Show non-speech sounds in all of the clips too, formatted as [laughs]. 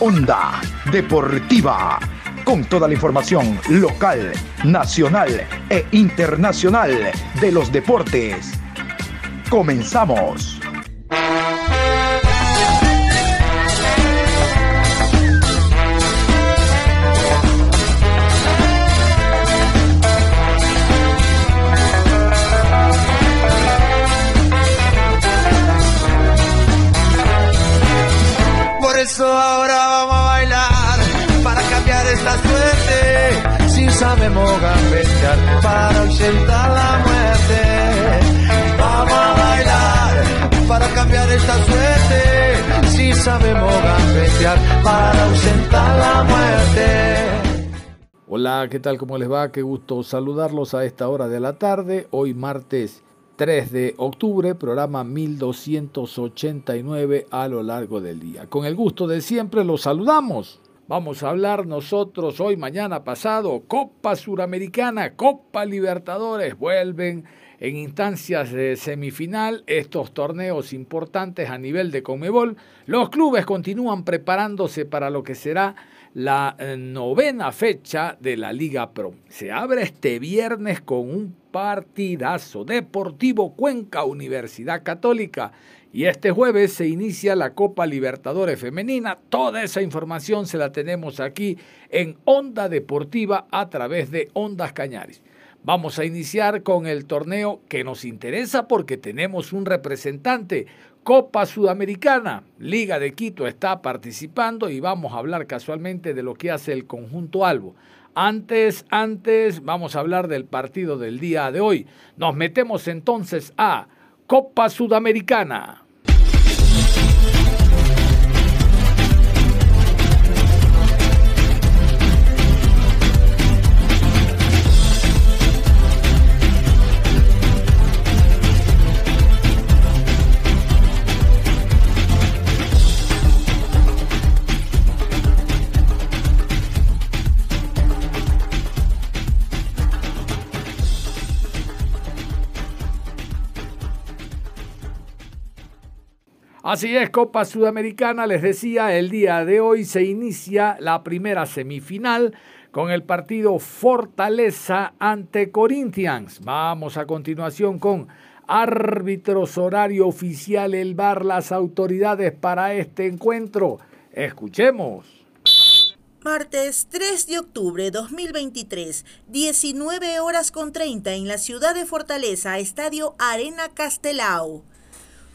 Onda Deportiva, con toda la información local, nacional e internacional de los deportes. Comenzamos. Por sabemos gambetear para ausentar la muerte. Vamos a bailar para cambiar esta suerte. Si sabemos gambetear para ausentar la muerte. Hola, ¿qué tal? ¿Cómo les va? Qué gusto saludarlos a esta hora de la tarde. Hoy martes 3 de octubre, programa 1289 a lo largo del día. Con el gusto de siempre los saludamos. Vamos a hablar nosotros hoy, mañana, pasado, Copa Suramericana, Copa Libertadores, vuelven en instancias de semifinal estos torneos importantes a nivel de Comebol. Los clubes continúan preparándose para lo que será la eh, novena fecha de la Liga Pro. Se abre este viernes con un partidazo Deportivo Cuenca Universidad Católica y este jueves se inicia la Copa Libertadores Femenina. Toda esa información se la tenemos aquí en Onda Deportiva a través de Ondas Cañares. Vamos a iniciar con el torneo que nos interesa porque tenemos un representante. Copa Sudamericana, Liga de Quito está participando y vamos a hablar casualmente de lo que hace el conjunto Albo. Antes, antes, vamos a hablar del partido del día de hoy. Nos metemos entonces a Copa Sudamericana. Así es, Copa Sudamericana, les decía, el día de hoy se inicia la primera semifinal con el partido Fortaleza ante Corinthians. Vamos a continuación con árbitros horario oficial, el bar, las autoridades para este encuentro. Escuchemos. Martes 3 de octubre 2023, 19 horas con 30 en la ciudad de Fortaleza, Estadio Arena Castelao.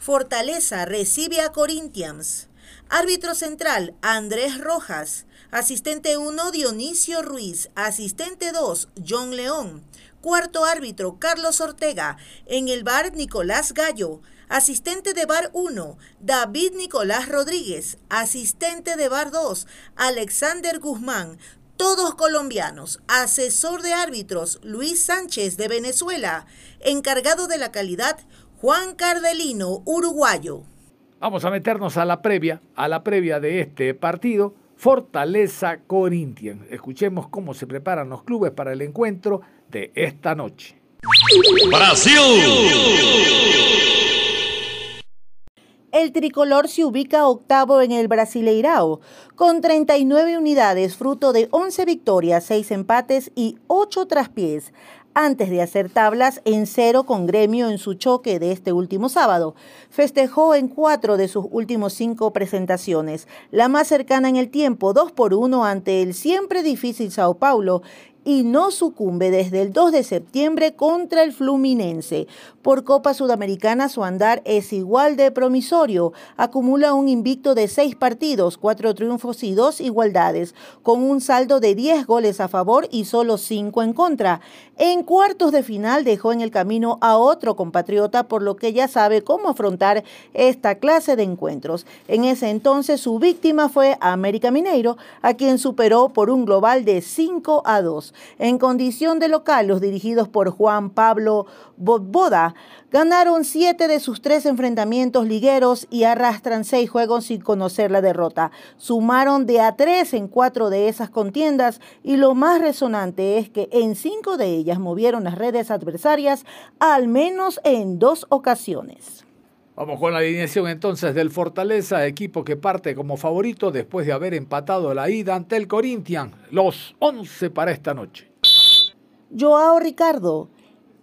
Fortaleza recibe a Corinthians. Árbitro central, Andrés Rojas. Asistente 1, Dionisio Ruiz. Asistente 2, John León. Cuarto árbitro, Carlos Ortega. En el bar, Nicolás Gallo. Asistente de bar 1, David Nicolás Rodríguez. Asistente de bar 2, Alexander Guzmán. Todos colombianos. Asesor de árbitros, Luis Sánchez de Venezuela. Encargado de la calidad, Juan Cardelino, uruguayo. Vamos a meternos a la previa, a la previa de este partido. Fortaleza Corinthians. Escuchemos cómo se preparan los clubes para el encuentro de esta noche. Brasil. El tricolor se ubica octavo en el Brasileirao, con 39 unidades, fruto de 11 victorias, 6 empates y 8 traspiés antes de hacer tablas en cero con gremio en su choque de este último sábado. Festejó en cuatro de sus últimos cinco presentaciones, la más cercana en el tiempo, dos por uno ante el siempre difícil Sao Paulo y no sucumbe desde el 2 de septiembre contra el Fluminense. Por Copa Sudamericana su andar es igual de promisorio. Acumula un invicto de seis partidos, cuatro triunfos y dos igualdades, con un saldo de 10 goles a favor y solo cinco en contra. En cuartos de final dejó en el camino a otro compatriota, por lo que ya sabe cómo afrontar esta clase de encuentros. En ese entonces su víctima fue América Mineiro, a quien superó por un global de 5 a 2. En condición de local, los dirigidos por Juan Pablo Boda ganaron siete de sus tres enfrentamientos ligueros y arrastran seis juegos sin conocer la derrota. Sumaron de a tres en cuatro de esas contiendas y lo más resonante es que en cinco de ellas movieron las redes adversarias al menos en dos ocasiones. Vamos con la alineación entonces del Fortaleza, equipo que parte como favorito después de haber empatado la ida ante el Corinthians. Los 11 para esta noche. Joao Ricardo,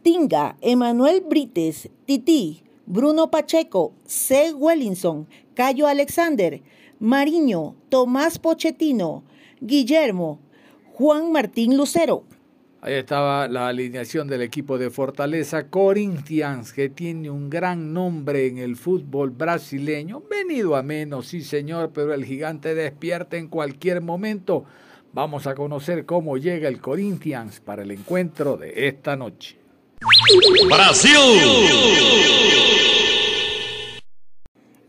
Tinga, Emanuel Brites, Titi, Bruno Pacheco, C. Wellinson, Cayo Alexander, Mariño, Tomás Pochettino, Guillermo, Juan Martín Lucero. Ahí estaba la alineación del equipo de Fortaleza Corinthians, que tiene un gran nombre en el fútbol brasileño. Venido a menos, sí señor, pero el gigante despierta en cualquier momento. Vamos a conocer cómo llega el Corinthians para el encuentro de esta noche. Brasil.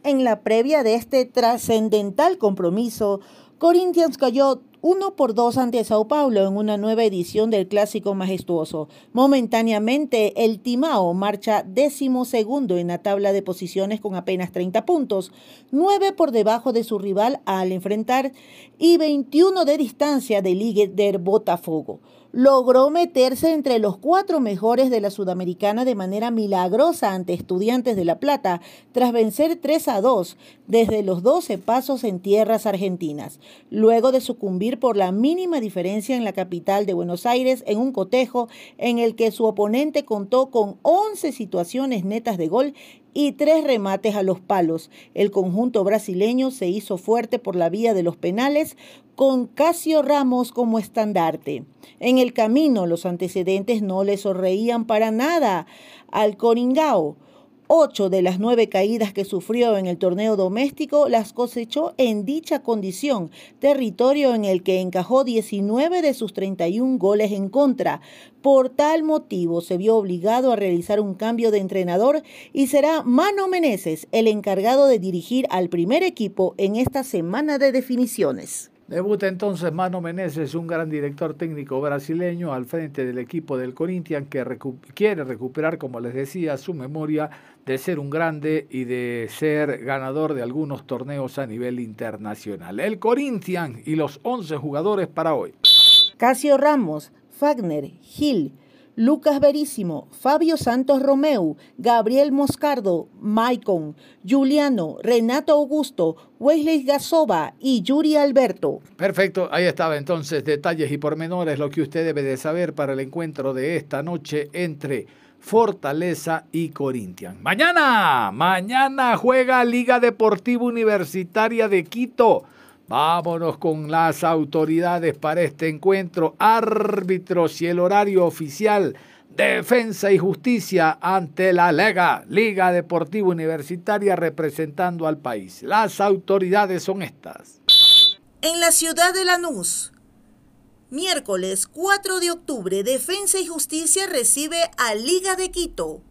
En la previa de este trascendental compromiso, Corinthians cayó 1 por 2 ante Sao Paulo en una nueva edición del Clásico Majestuoso. Momentáneamente, el Timao marcha décimo segundo en la tabla de posiciones con apenas 30 puntos, 9 por debajo de su rival al enfrentar y 21 de distancia del líder Botafogo logró meterse entre los cuatro mejores de la Sudamericana de manera milagrosa ante Estudiantes de La Plata, tras vencer 3 a 2 desde los 12 pasos en tierras argentinas, luego de sucumbir por la mínima diferencia en la capital de Buenos Aires en un cotejo en el que su oponente contó con 11 situaciones netas de gol y tres remates a los palos. El conjunto brasileño se hizo fuerte por la vía de los penales con Casio Ramos como estandarte. En el camino los antecedentes no le sonreían para nada al Coringao Ocho de las nueve caídas que sufrió en el torneo doméstico las cosechó en dicha condición, territorio en el que encajó 19 de sus 31 goles en contra. Por tal motivo se vio obligado a realizar un cambio de entrenador y será Mano Meneses el encargado de dirigir al primer equipo en esta semana de definiciones. Debuta entonces Mano Meneses, un gran director técnico brasileño al frente del equipo del Corinthians que quiere recuperar, como les decía, su memoria de ser un grande y de ser ganador de algunos torneos a nivel internacional. El Corinthians y los 11 jugadores para hoy. Casio Ramos, Fagner, Gil, Lucas Verísimo, Fabio Santos Romeu, Gabriel Moscardo, Maicon, Juliano, Renato Augusto, Wesley Gasova y Yuri Alberto. Perfecto, ahí estaba entonces detalles y pormenores, lo que usted debe de saber para el encuentro de esta noche entre Fortaleza y Corinthians. Mañana, mañana juega Liga Deportiva Universitaria de Quito. Vámonos con las autoridades para este encuentro, árbitros y el horario oficial. Defensa y Justicia ante la Lega, Liga Deportiva Universitaria representando al país. Las autoridades son estas. En la ciudad de Lanús, miércoles 4 de octubre, Defensa y Justicia recibe a Liga de Quito.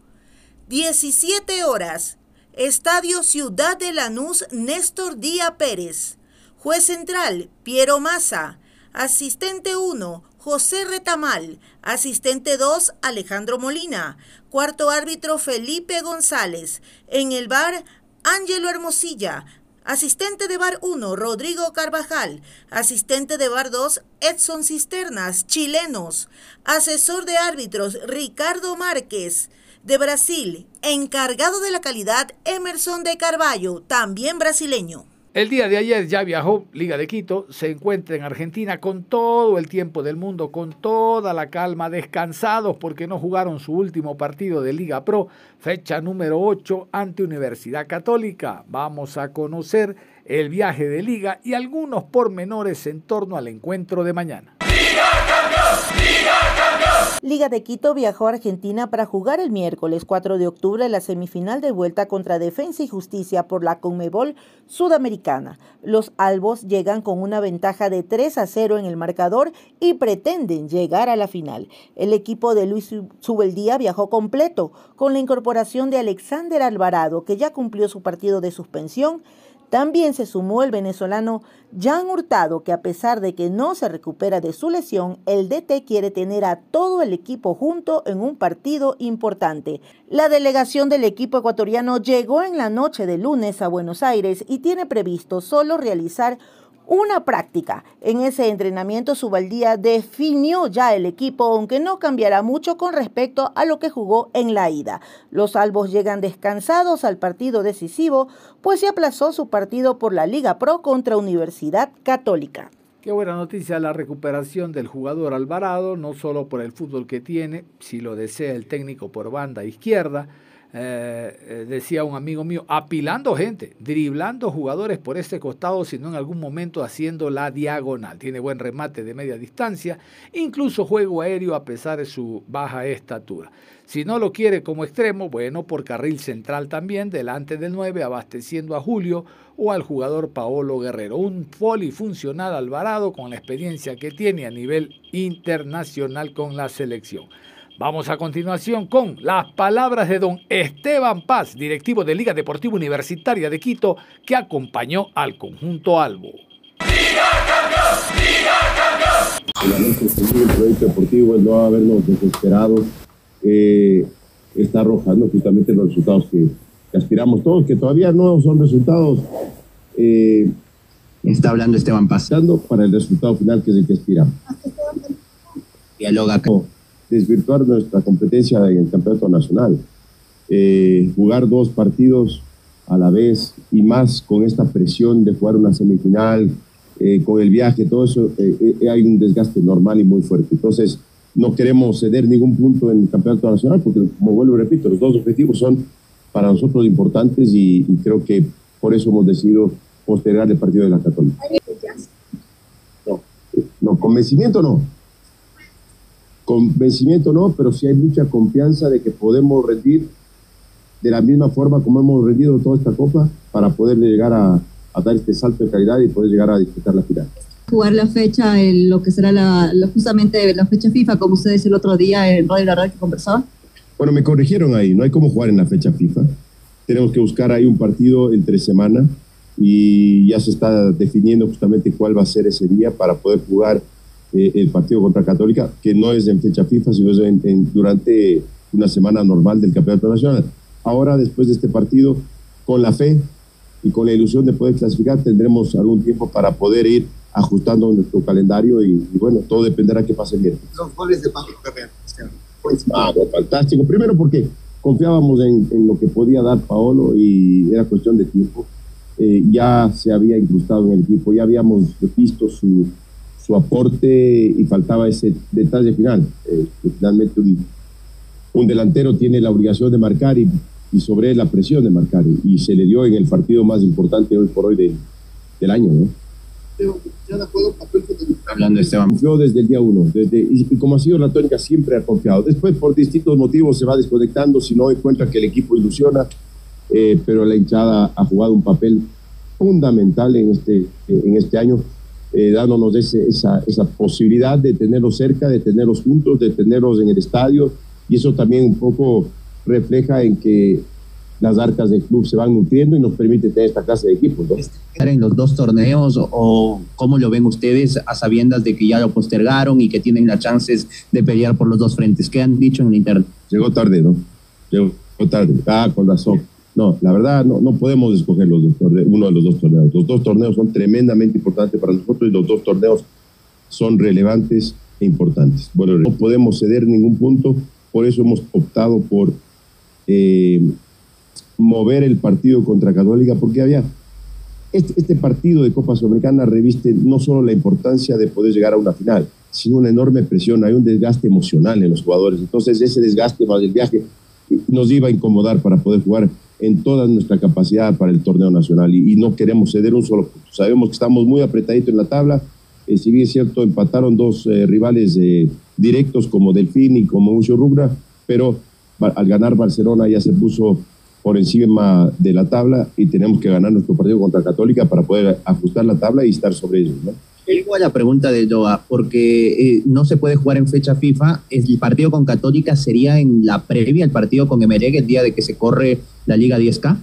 17 horas, Estadio Ciudad de Lanús, Néstor Díaz Pérez. Juez central, Piero Massa. Asistente 1, José Retamal. Asistente 2, Alejandro Molina. Cuarto árbitro, Felipe González. En el bar, Ángelo Hermosilla. Asistente de bar 1, Rodrigo Carvajal. Asistente de bar 2, Edson Cisternas, chilenos. Asesor de árbitros, Ricardo Márquez. De Brasil, encargado de la calidad, Emerson de Carballo, también brasileño. El día de ayer ya viajó Liga de Quito, se encuentra en Argentina con todo el tiempo del mundo, con toda la calma, descansados porque no jugaron su último partido de Liga Pro, fecha número 8 ante Universidad Católica. Vamos a conocer el viaje de Liga y algunos pormenores en torno al encuentro de mañana. Liga de Quito viajó a Argentina para jugar el miércoles 4 de octubre la semifinal de vuelta contra Defensa y Justicia por la Conmebol Sudamericana. Los albos llegan con una ventaja de 3 a 0 en el marcador y pretenden llegar a la final. El equipo de Luis Subeldía viajó completo con la incorporación de Alexander Alvarado, que ya cumplió su partido de suspensión también se sumó el venezolano Jan Hurtado, que a pesar de que no se recupera de su lesión, el DT quiere tener a todo el equipo junto en un partido importante. La delegación del equipo ecuatoriano llegó en la noche de lunes a Buenos Aires y tiene previsto solo realizar una práctica. En ese entrenamiento Subaldía definió ya el equipo, aunque no cambiará mucho con respecto a lo que jugó en la ida. Los albos llegan descansados al partido decisivo, pues se aplazó su partido por la Liga Pro contra Universidad Católica. Qué buena noticia la recuperación del jugador Alvarado, no solo por el fútbol que tiene, si lo desea el técnico por banda izquierda, eh, eh, decía un amigo mío, apilando gente, driblando jugadores por este costado, sino en algún momento haciendo la diagonal. Tiene buen remate de media distancia, incluso juego aéreo a pesar de su baja estatura. Si no lo quiere como extremo, bueno, por carril central también, delante del 9, abasteciendo a Julio o al jugador Paolo Guerrero. Un polifuncional Alvarado con la experiencia que tiene a nivel internacional con la selección. Vamos a continuación con las palabras de don Esteban Paz, directivo de Liga Deportiva Universitaria de Quito, que acompañó al conjunto Albo. ¡Liga campeón! ¡Liga campeón! El proyecto deportivo es no habernos desesperado, eh, está arrojando justamente los resultados que, aspiramos todos, que todavía no son resultados. Eh, está hablando Esteban Paz. Para el resultado final que es el que aspiramos. Dialoga acá desvirtuar nuestra competencia en el campeonato nacional. Eh, jugar dos partidos a la vez y más con esta presión de jugar una semifinal, eh, con el viaje, todo eso, eh, hay un desgaste normal y muy fuerte. Entonces, no queremos ceder ningún punto en el campeonato nacional porque, como vuelvo y repito, los dos objetivos son para nosotros importantes y, y creo que por eso hemos decidido postergar el partido de la Católica. No, no convencimiento no Convencimiento no, pero sí hay mucha confianza de que podemos rendir de la misma forma como hemos rendido toda esta copa para poder llegar a, dar este salto de calidad y poder llegar a disputar la final. Jugar la fecha, en lo que será la, justamente la fecha FIFA, como ustedes el otro día en Radio La Radio que conversaba. Bueno, me corrigieron ahí, no hay cómo jugar en la fecha FIFA. Tenemos que buscar ahí un partido entre semana y ya se está definiendo justamente cuál va a ser ese día para poder jugar eh, el partido contra Católica, que no es en fecha FIFA, sino es en, durante una semana normal del Campeonato Nacional. Ahora, después de este partido, con la fe y con la ilusión de poder clasificar, tendremos algún tiempo para poder ir ajustando nuestro calendario y, bueno, todo dependerá que pase bien. Los goles de Paco Carrera. Ah, fantástico. Primero porque confiábamos en, lo que podía dar Paolo y era cuestión de tiempo. Eh, ya se había incrustado en el equipo, ya habíamos visto su, su aporte y faltaba ese detalle final. Eh, finalmente un, delantero tiene la obligación de marcar y, y, sobre él la presión de marcar y, se le dio en el partido más importante hoy por hoy del año. ¿no? Hablando de Esteban. Confió desde el día uno, desde, y, como ha sido la tónica, siempre ha confiado. Después, por distintos motivos, se va desconectando si no encuentra que el equipo ilusiona, eh, pero la hinchada ha jugado un papel fundamental en este, en este año eh, dándonos esa, esa posibilidad de tenerlos cerca, de tenerlos juntos, de tenerlos en el estadio. Y eso también un poco refleja en que las arcas del club se van nutriendo y nos permite tener esta clase de equipos. ¿no? ¿En los dos torneos o cómo lo ven ustedes a sabiendas de que ya lo postergaron y que tienen las chances de pelear por los dos frentes? ¿Qué han dicho en el interno? Llegó tarde, ¿no? Llegó tarde. Ah, con razón. No, la verdad no, no podemos escoger los uno de los dos torneos. Los dos torneos son tremendamente importantes para nosotros y los dos torneos son relevantes e importantes. Bueno, no podemos ceder ningún punto, por eso hemos optado por eh, mover el partido contra Católica, porque había este, este, partido de Copa Sudamericana reviste no solo la importancia de poder llegar a una final, sino una enorme presión, hay un desgaste emocional en los jugadores. Entonces ese desgaste más el viaje nos iba a incomodar para poder jugar en toda nuestra capacidad para el torneo nacional y, no queremos ceder un solo punto. Sabemos que estamos muy apretaditos en la tabla. Eh, si bien es cierto, empataron dos eh, rivales eh, directos como Delfín y como Mucho Rubra, pero al ganar Barcelona ya se puso por encima de la tabla y tenemos que ganar nuestro partido contra Católica para poder ajustar la tabla y estar sobre ellos. ¿no? Igual la pregunta de Joa, porque eh, no se puede jugar en fecha FIFA. El partido con Católica sería en la previa, el partido con Emeregue, el día de que se corre la Liga 10K.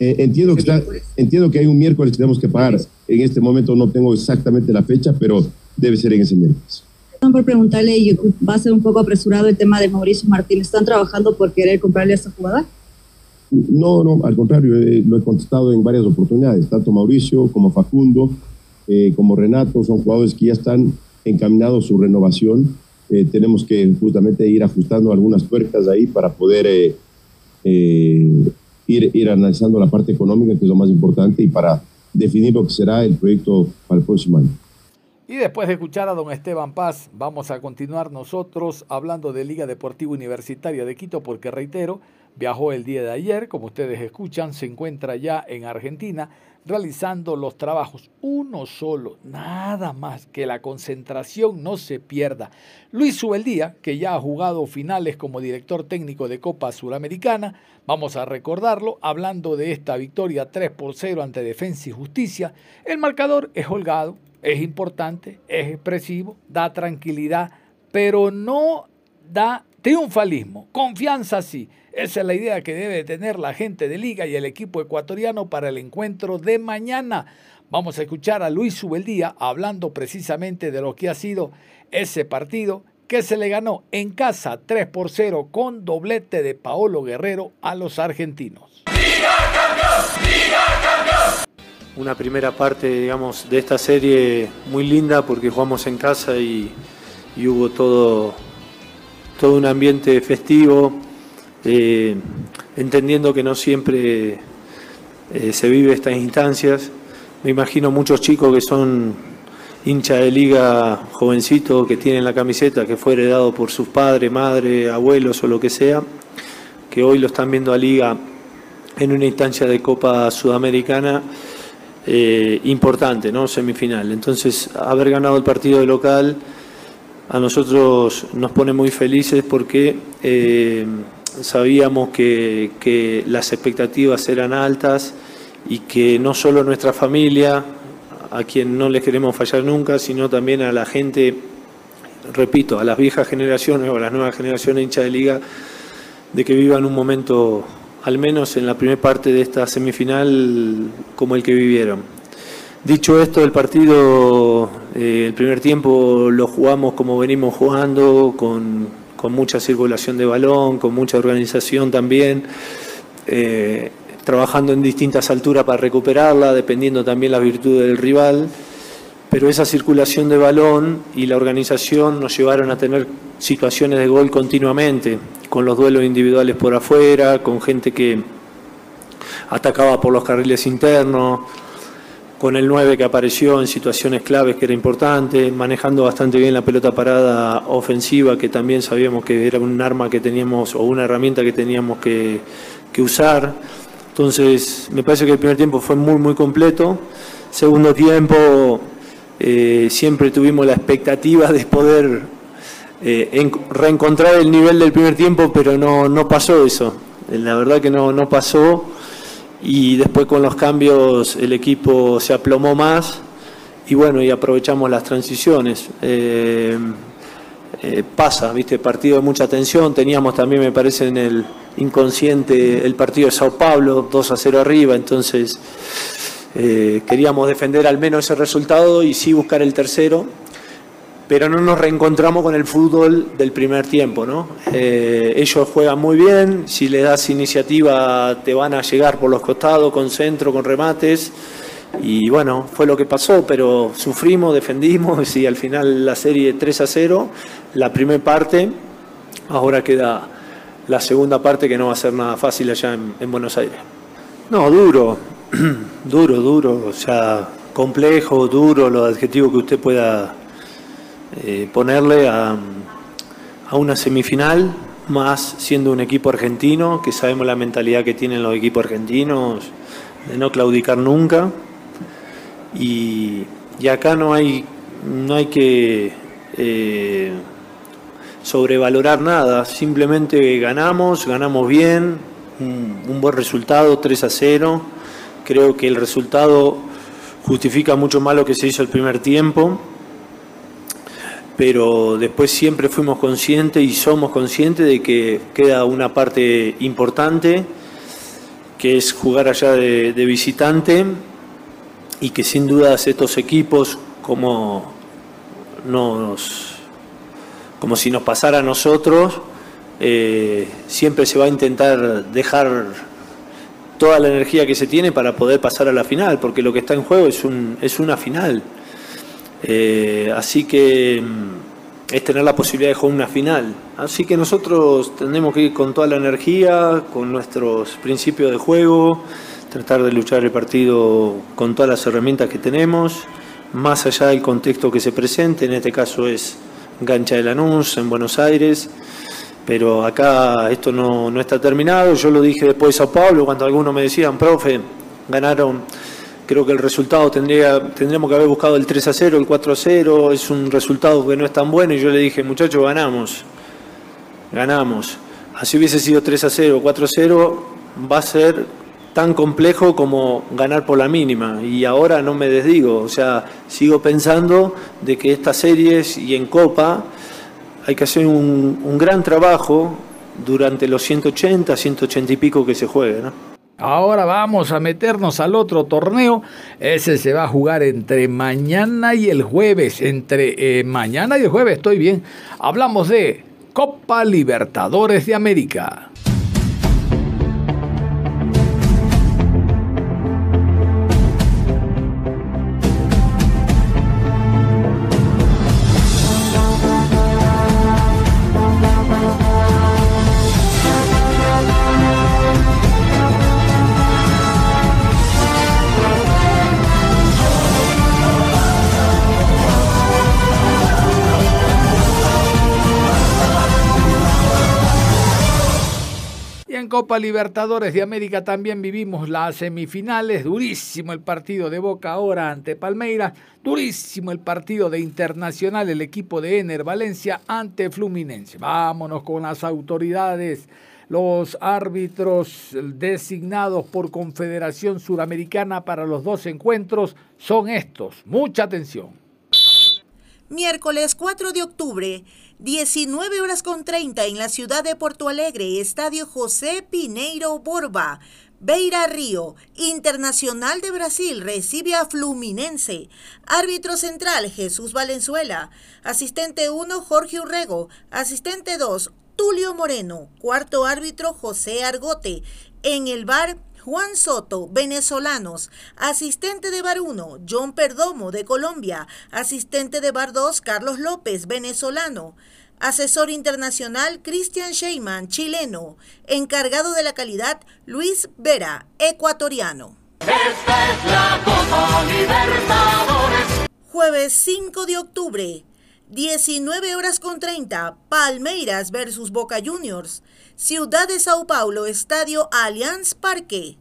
Eh, entiendo, que está, entiendo que hay un miércoles que tenemos que pagar. En este momento no tengo exactamente la fecha, pero debe ser en ese miércoles. Por preguntarle, va a ser un poco apresurado el tema de Mauricio Martín. ¿Están trabajando por querer comprarle a esta jugada? No, no, al contrario, eh, lo he contestado en varias oportunidades, tanto Mauricio como Facundo eh, como Renato, son jugadores que ya están encaminados su renovación. Eh, tenemos que justamente ir ajustando algunas puertas ahí para poder ir, ir analizando la parte económica, que es lo más importante, y para definir lo que será el proyecto para el próximo año. Y después de escuchar a don Esteban Paz, vamos a continuar nosotros hablando de Liga Deportiva Universitaria de Quito, porque reitero, viajó el día de ayer, como ustedes escuchan, se encuentra ya en Argentina realizando los trabajos uno solo, nada más que la concentración no se pierda. Luis Subeldía, que ya ha jugado finales como director técnico de Copa Suramericana, vamos a recordarlo, hablando de esta victoria 3 por 0 ante Defensa y Justicia, el marcador es holgado, es importante, es expresivo, da tranquilidad, pero no da triunfalismo, confianza sí. Esa es la idea que debe tener la gente de Liga y el equipo ecuatoriano para el encuentro de mañana. Vamos a escuchar a Luis Subeldía hablando precisamente de lo que ha sido ese partido que se le ganó en casa 3 por 0 con doblete de Paolo Guerrero a los argentinos. ¡Liga campeón! ¡Liga campeón! Una primera parte, digamos, de esta serie muy linda porque jugamos en casa y, y hubo todo, todo un ambiente festivo, eh, entendiendo que no siempre eh, se vive estas instancias. Me imagino muchos chicos que son hinchas de liga jovencitos que tienen la camiseta que fue heredado por sus padres, madres, abuelos o lo que sea, que hoy lo están viendo a liga en una instancia de Copa Sudamericana eh, importante, ¿no? Semifinal. Entonces, haber ganado el partido de local a nosotros nos pone muy felices porque sabíamos que, las expectativas eran altas y que no solo nuestra familia, a quien no les queremos fallar nunca, sino también a la gente, repito, a las viejas generaciones o a las nuevas generaciones hinchas de liga, de que vivan un momento, al menos en la primera parte de esta semifinal, como el que vivieron. Dicho esto, el partido, eh, el primer tiempo lo jugamos como venimos jugando, con, con mucha circulación de balón, con mucha organización también, eh, trabajando en distintas alturas para recuperarla, dependiendo también la virtud del rival. Pero esa circulación de balón y la organización nos llevaron a tener situaciones de gol continuamente, con los duelos individuales por afuera, con gente que atacaba por los carriles internos, con el 9 que apareció en situaciones claves que era importante, manejando bastante bien la pelota parada ofensiva, que también sabíamos que era un arma que teníamos o una herramienta que teníamos que, usar. Entonces, me parece que el primer tiempo fue muy, muy completo. Segundo tiempo, eh, siempre tuvimos la expectativa de poder eh, reencontrar el nivel del primer tiempo, pero no, no pasó eso. La verdad que no, no pasó y después con los cambios el equipo se aplomó más y bueno, y aprovechamos las transiciones. Eh, eh, pasa, viste, partido de mucha tensión, teníamos también, me parece, en el inconsciente el partido de Sao Paulo, 2 a 0 arriba, entonces eh, queríamos defender al menos ese resultado y sí buscar el tercero pero no nos reencontramos con el fútbol del primer tiempo. ¿no? Eh, ellos juegan muy bien, si le das iniciativa te van a llegar por los costados, con centro, con remates. Y bueno, fue lo que pasó, pero sufrimos, defendimos [laughs] y al final la serie 3 a 0, la primera parte, ahora queda la segunda parte que no va a ser nada fácil allá en, en Buenos Aires. No, duro, [clears throat] duro, duro, o sea, complejo, duro, los adjetivos que usted pueda eh, ponerle a, una semifinal, más siendo un equipo argentino, que sabemos la mentalidad que tienen los equipos argentinos de no claudicar nunca. Y, acá no hay, no hay que eh, sobrevalorar nada, simplemente ganamos, ganamos bien, un, un buen resultado, 3 a 0. Creo que el resultado justifica mucho más lo que se hizo el primer tiempo pero después siempre fuimos conscientes y somos conscientes de que queda una parte importante, que es jugar allá de, visitante y que sin dudas estos equipos, como, nos, como si nos pasara a nosotros, eh, siempre se va a intentar dejar toda la energía que se tiene para poder pasar a la final, porque lo que está en juego es, un, es una final Eh, así que mm, es tener la posibilidad de jugar una final. Así que nosotros tenemos que ir con toda la energía, con nuestros principios de juego, tratar de luchar el partido con todas las herramientas que tenemos, más allá del contexto que se presente, en este caso es Gancha de Lanús, en Buenos Aires, pero acá esto no, no está terminado, yo lo dije después de Sao Paulo, cuando algunos me decían, profe, ganaron Creo que el resultado tendría, tendríamos que haber buscado el 3 a 0, el 4 a 0. Es un resultado que no es tan bueno. Y yo le dije, muchachos, ganamos. Ganamos. Así hubiese sido 3 a 0, 4 a 0, va a ser tan complejo como ganar por la mínima. Y ahora no me desdigo. O sea, sigo pensando de que estas series y en Copa hay que hacer un, un gran trabajo durante los 180, 180 y pico que se juegue. ¿no? Ahora vamos a meternos al otro torneo. Ese se va a jugar entre mañana y el jueves. Entre eh, mañana y el jueves, estoy bien. Hablamos de Copa Libertadores de América. Copa Libertadores de América también vivimos las semifinales, durísimo el partido de Boca ahora ante Palmeiras, durísimo el partido de Internacional, el equipo de Ener Valencia ante Fluminense. Vámonos con las autoridades. Los árbitros designados por Confederación Suramericana para los dos encuentros son estos. Mucha atención. Miércoles 4 de octubre, 19 horas con 30 en la ciudad de Porto Alegre, Estadio José Pineiro Borba. Beira Río, Internacional de Brasil, recibe a Fluminense. Árbitro central, Jesús Valenzuela. Asistente 1, Jorge Urrego. Asistente 2, Tulio Moreno. Cuarto árbitro, José Argote. En el bar, Juan Soto, venezolanos. Asistente de Bar 1, John Perdomo, de Colombia. Asistente de Bar 2, Carlos López, venezolano. Asesor internacional Christian Sheyman, chileno. Encargado de la calidad Luis Vera, ecuatoriano. Esta es la Copa Libertadores. Jueves 5 de octubre. 19 horas con 30, Palmeiras versus Boca Juniors. Ciudad de Sao Paulo, Estadio Allianz Parque.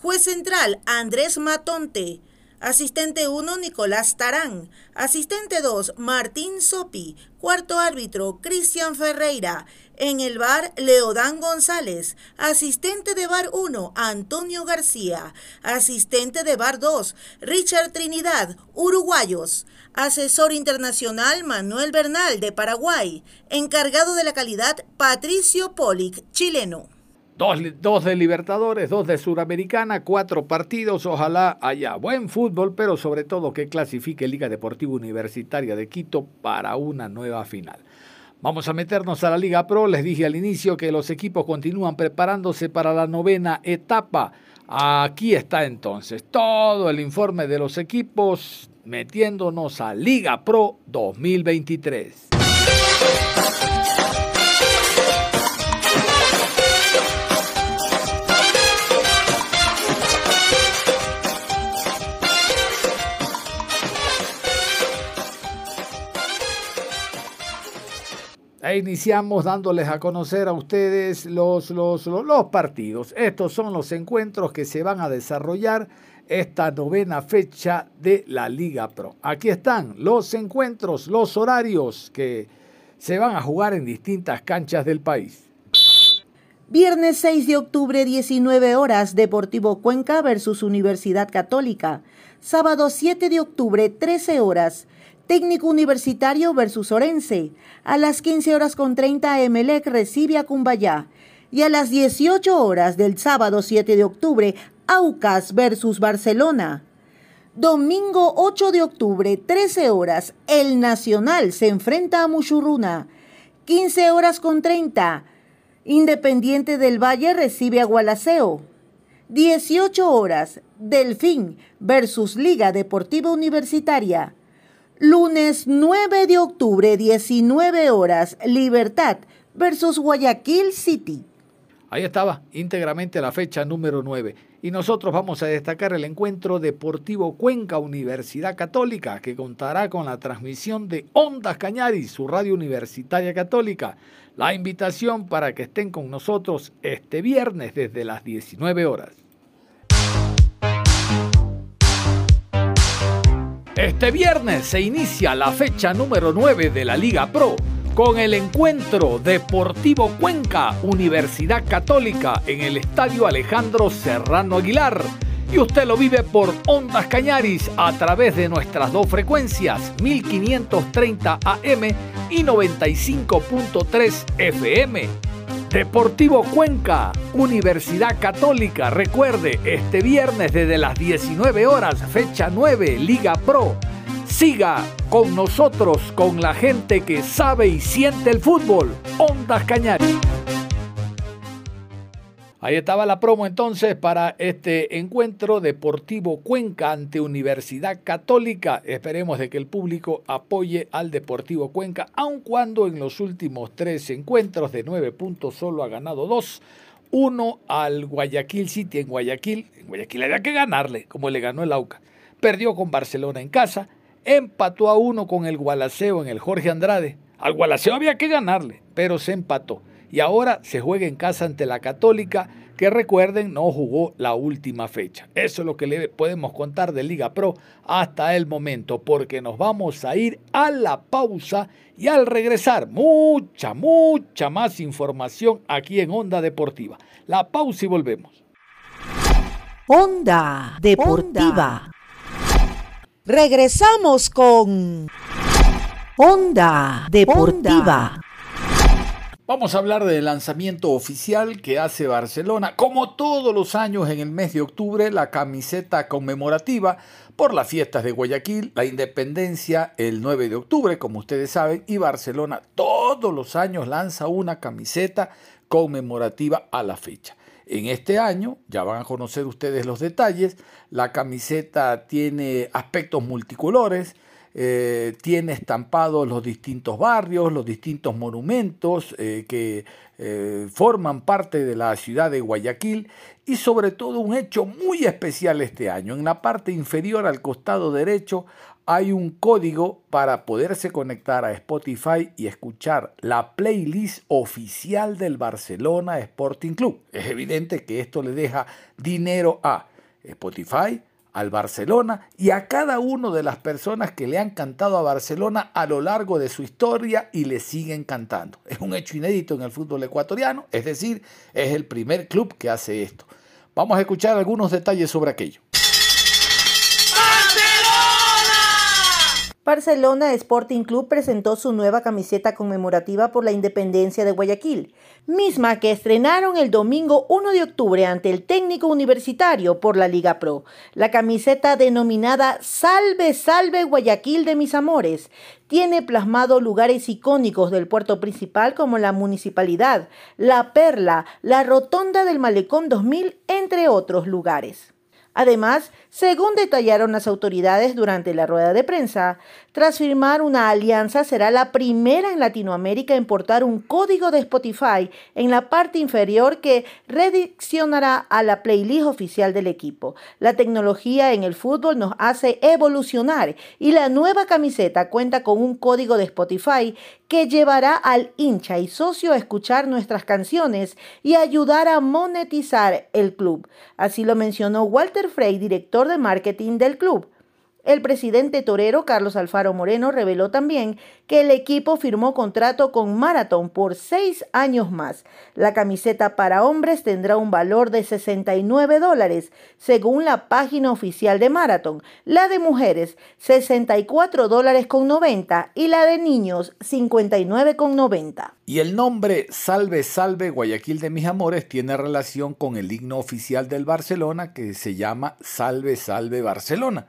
Juez central, Andrés Matonte. Asistente 1, Nicolás Tarán. Asistente 2, Martín Sopi. Cuarto árbitro, Cristian Ferreira. En el bar, Leodán González. Asistente de bar 1, Antonio García. Asistente de bar 2, Richard Trinidad, uruguayos. Asesor internacional, Manuel Bernal, de Paraguay. Encargado de la calidad, Patricio Polic, chileno. Dos, de Libertadores, dos de Suramericana, cuatro partidos. Ojalá haya buen fútbol, pero sobre todo que clasifique Liga Deportiva Universitaria de Quito para una nueva final. Vamos a meternos a la Liga Pro. Les dije al inicio que los equipos continúan preparándose para la novena etapa. Aquí está entonces todo el informe de los equipos metiéndonos a Liga Pro 2023. E iniciamos dándoles a conocer a ustedes los, los, los, partidos. Estos son los encuentros que se van a desarrollar esta novena fecha de la Liga Pro. Aquí están los encuentros, los horarios que se van a jugar en distintas canchas del país. Viernes 6 de octubre, 19 horas, Deportivo Cuenca versus Universidad Católica. Sábado 7 de octubre, 13 horas, Técnico Universitario versus Orense. A las 15 horas con 30 Emelec recibe a Cumbayá. Y a las 18 horas del sábado 7 de octubre, Aucas versus Barcelona. Domingo 8 de octubre, 13 horas, El Nacional se enfrenta a Muchurruna. 15 horas con 30, Independiente del Valle recibe a Gualaceo. 18 horas, Delfín versus Liga Deportiva Universitaria. Lunes 9 de octubre, 19 horas, Libertad versus Guayaquil City. Ahí estaba íntegramente la fecha número 9. Y nosotros vamos a destacar el encuentro Deportivo Cuenca Universidad Católica, que contará con la transmisión de Ondas Cañaris, su radio universitaria católica. La invitación para que estén con nosotros este viernes desde las 19 horas. Este viernes se inicia la fecha número 9 de la Liga Pro con el encuentro Deportivo Cuenca Universidad Católica en el Estadio Alejandro Serrano Aguilar. Y usted lo vive por Ondas Cañaris a través de nuestras dos frecuencias, 1530 AM y 95.3 FM. Deportivo Cuenca, Universidad Católica, recuerde, este viernes desde las 19 horas, fecha 9, Liga Pro Siga con nosotros, con la gente que sabe y siente el fútbol. Ondas Cañares. Ahí estaba la promo entonces para este encuentro deportivo Cuenca ante Universidad Católica. Esperemos de que el público apoye al Deportivo Cuenca, aun cuando en los últimos tres encuentros de nueve puntos solo ha ganado dos. Uno al Guayaquil City en Guayaquil. En Guayaquil había que ganarle, como le ganó el AUCA. Perdió con Barcelona en casa empató a uno con el Gualaceo en el Jorge Andrade. Al Gualaceo había que ganarle, pero se empató. Y ahora se juega en casa ante la Católica, que recuerden no jugó la última fecha. Eso es lo que le podemos contar de Liga Pro hasta el momento, porque nos vamos a ir a la pausa y al regresar mucha, mucha más información aquí en Onda Deportiva. La pausa y volvemos. Onda Deportiva. Regresamos con Onda Deportiva. Vamos a hablar del lanzamiento oficial que hace Barcelona, como todos los años en el mes de octubre, la camiseta conmemorativa por las fiestas de Guayaquil, la independencia el 9 de octubre, como ustedes saben, y Barcelona todos los años lanza una camiseta conmemorativa a la fecha. En este año, ya van a conocer ustedes los detalles, la camiseta tiene aspectos multicolores, eh, tiene estampados los distintos barrios, los distintos monumentos eh, que eh, forman parte de la ciudad de Guayaquil y sobre todo un hecho muy especial este año. En la parte inferior al costado derecho hay un código para poderse conectar a Spotify y escuchar la playlist oficial del Barcelona Sporting Club. Es evidente que esto le deja dinero a Spotify, al Barcelona y a cada una de las personas que le han cantado a Barcelona a lo largo de su historia y le siguen cantando. Es un hecho inédito en el fútbol ecuatoriano, es decir, es el primer club que hace esto. Vamos a escuchar algunos detalles sobre aquello. Barcelona Sporting Club presentó su nueva camiseta conmemorativa por la independencia de Guayaquil, misma que estrenaron el domingo 1 de octubre ante el técnico universitario por la Liga Pro. La camiseta denominada Salve, Salve Guayaquil de mis amores tiene plasmado lugares icónicos del puerto principal como la municipalidad, la Perla, la Rotonda del Malecón 2000, entre otros lugares. Además, según detallaron las autoridades durante la rueda de prensa, tras firmar una alianza será la primera en Latinoamérica en portar un código de Spotify en la parte inferior que rediccionará a la playlist oficial del equipo. La tecnología en el fútbol nos hace evolucionar y la nueva camiseta cuenta con un código de Spotify que llevará al hincha y socio a escuchar nuestras canciones y ayudar a monetizar el club. Así lo mencionó Walter Frey, director de marketing del club. El presidente torero Carlos Alfaro Moreno reveló también que el equipo firmó contrato con Marathon por seis años más. La camiseta para hombres tendrá un valor de 69 dólares, según la página oficial de Marathon. La de mujeres, 64 dólares con 90 y la de niños, 59 con 90. Y el nombre Salve Salve Guayaquil de mis amores tiene relación con el himno oficial del Barcelona que se llama Salve Salve Barcelona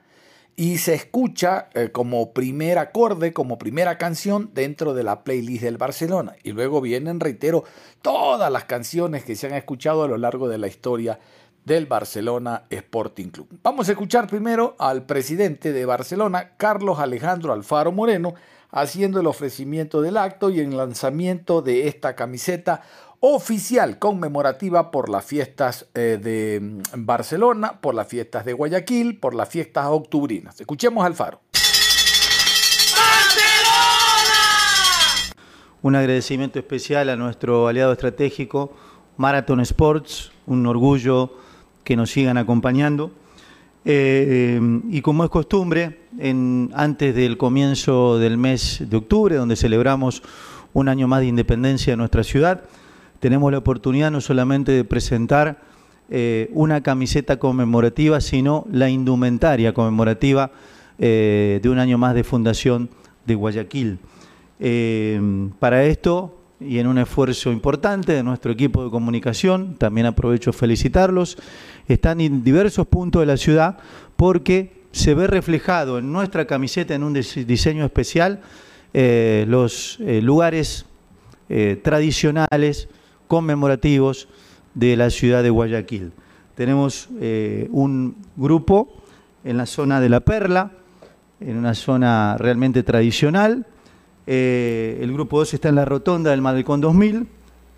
y se escucha eh, como primer acorde, como primera canción dentro de la playlist del Barcelona. Y luego vienen, reitero, todas las canciones que se han escuchado a lo largo de la historia del Barcelona Sporting Club. Vamos a escuchar primero al presidente de Barcelona, Carlos Alejandro Alfaro Moreno, haciendo el ofrecimiento del acto y el lanzamiento de esta camiseta oficial conmemorativa por las fiestas eh, de mm, Barcelona, por las fiestas de Guayaquil, por las fiestas octubrinas. Escuchemos al Faro. Un agradecimiento especial a nuestro aliado estratégico, Marathon Sports, un orgullo que nos sigan acompañando. Eh, y como es costumbre, antes del comienzo del mes de octubre, donde celebramos un año más de independencia de nuestra ciudad, tenemos la oportunidad no solamente de presentar eh, una camiseta conmemorativa, sino la indumentaria conmemorativa eh, de un año más de fundación de Guayaquil. Eh, para esto, y en un esfuerzo importante de nuestro equipo de comunicación, también aprovecho felicitarlos, están en diversos puntos de la ciudad porque se ve reflejado en nuestra camiseta, en un diseño especial, los lugares tradicionales, conmemorativos de la ciudad de Guayaquil. Tenemos eh, un grupo en la zona de La Perla, en una zona realmente tradicional. Eh, el grupo 2 está en la rotonda del Malecón 2000,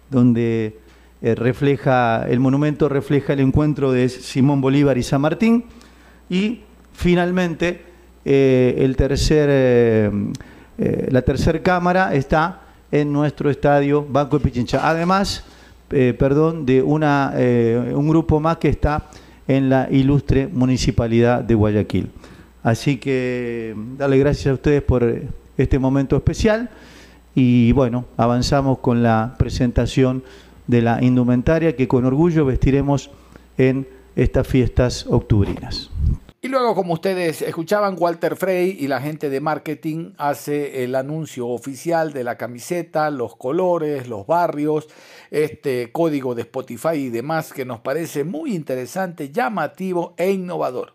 donde eh, refleja, el monumento refleja el encuentro de Simón Bolívar y San Martín. Y finalmente, el tercer, la tercera cámara está en nuestro estadio Banco de Pichincha. Además, eh, perdón, de una, eh, un grupo más que está en la ilustre municipalidad de Guayaquil. Así que darle gracias a ustedes por este momento especial y bueno, avanzamos con la presentación de la indumentaria que con orgullo vestiremos en estas fiestas octubrinas. Y luego, como ustedes escuchaban, Walter Frey y la gente de marketing hace el anuncio oficial de la camiseta, los colores, los barrios, este código de Spotify y demás que nos parece muy interesante, llamativo e innovador.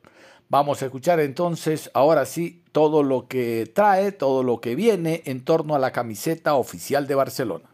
Vamos a escuchar entonces, ahora sí, todo lo que trae, todo lo que viene en torno a la camiseta oficial de Barcelona.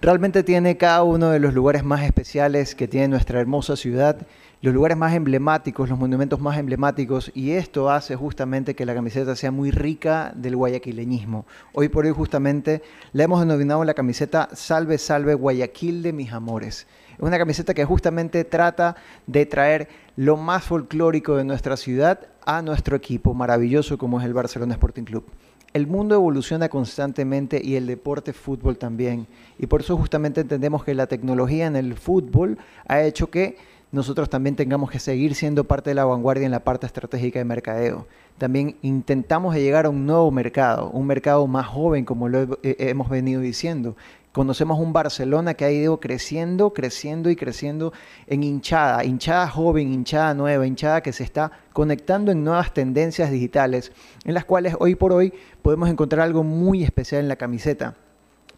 Realmente tiene cada uno de los lugares más especiales que tiene nuestra hermosa ciudad, los lugares más emblemáticos, los monumentos más emblemáticos, y esto hace justamente que la camiseta sea muy rica del guayaquileñismo. Hoy por hoy justamente la hemos denominado la camiseta Salve, Salve Guayaquil de mis amores. Es una camiseta que justamente trata de traer lo más folclórico de nuestra ciudad a nuestro equipo maravilloso como es el Barcelona Sporting Club el mundo evoluciona constantemente y el deporte fútbol también. Y por eso justamente entendemos que la tecnología en el fútbol ha hecho que nosotros también tengamos que seguir siendo parte de la vanguardia en la parte estratégica de mercadeo. También intentamos llegar a un nuevo mercado, un mercado más joven, como lo hemos venido diciendo, Conocemos un Barcelona que ha ido creciendo, creciendo y creciendo en hinchada, hinchada joven, hinchada nueva, hinchada que se está conectando en nuevas tendencias digitales, en las cuales hoy por hoy podemos encontrar algo muy especial en la camiseta.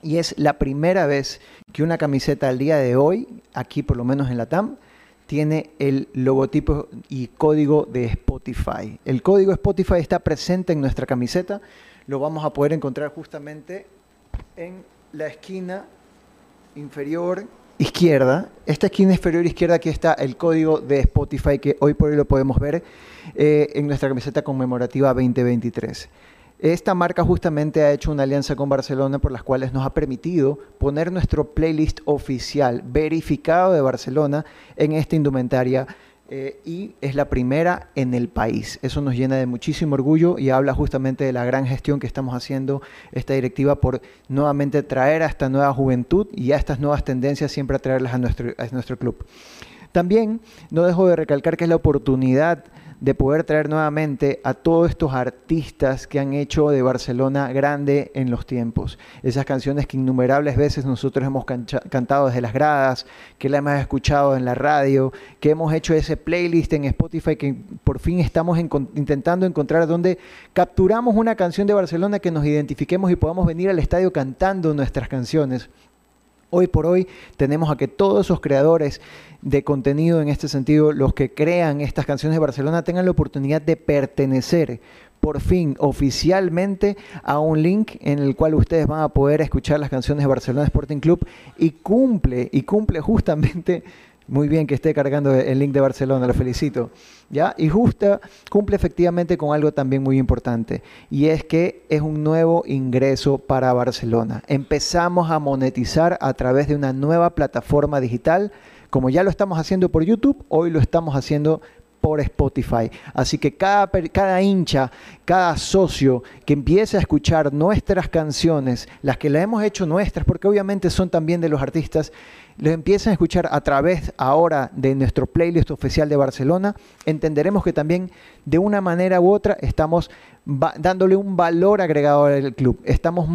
Y es la primera vez que una camiseta al día de hoy, aquí por lo menos en la TAM, tiene el logotipo y código de Spotify. El código Spotify está presente en nuestra camiseta, lo vamos a poder encontrar justamente en la esquina inferior izquierda. Esta esquina inferior izquierda aquí está el código de Spotify que hoy por hoy lo podemos ver eh, en nuestra camiseta conmemorativa 2023. Esta marca justamente ha hecho una alianza con Barcelona por las cuales nos ha permitido poner nuestro playlist oficial verificado de Barcelona en esta indumentaria eh, y es la primera en el país. Eso nos llena de muchísimo orgullo y habla justamente de la gran gestión que estamos haciendo esta directiva por nuevamente traer a esta nueva juventud y a estas nuevas tendencias siempre a traerlas a nuestro, a nuestro club. También no dejo de recalcar que es la oportunidad de poder traer nuevamente a todos estos artistas que han hecho de Barcelona grande en los tiempos. Esas canciones que innumerables veces nosotros hemos cantado desde las gradas, que la hemos escuchado en la radio, que hemos hecho ese playlist en Spotify que por fin estamos intentando encontrar donde capturamos una canción de Barcelona que nos identifiquemos y podamos venir al estadio cantando nuestras canciones. Hoy por hoy tenemos a que todos esos creadores de contenido en este sentido, los que crean estas canciones de Barcelona, tengan la oportunidad de pertenecer por fin oficialmente a un link en el cual ustedes van a poder escuchar las canciones de Barcelona Sporting Club y cumple, y cumple justamente muy bien que esté cargando el link de Barcelona, lo felicito. ¿ya? Y justo cumple efectivamente con algo también muy importante, y es que es un nuevo ingreso para Barcelona. Empezamos a monetizar a través de una nueva plataforma digital, como ya lo estamos haciendo por YouTube, hoy lo estamos haciendo por Spotify. Así que cada, cada hincha, cada socio que empiece a escuchar nuestras canciones, las que las hemos hecho nuestras, porque obviamente son también de los artistas, lo empiezan a escuchar a través ahora de nuestro playlist oficial de Barcelona, entenderemos que también de una manera u otra estamos dándole un valor agregado al club, estamos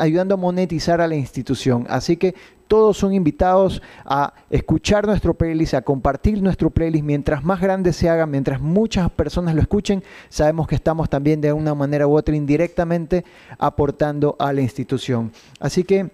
ayudando a monetizar a la institución. Así que todos son invitados a escuchar nuestro playlist, a compartir nuestro playlist. Mientras más grande se haga, mientras muchas personas lo escuchen, sabemos que estamos también de una manera u otra indirectamente aportando a la institución. Así que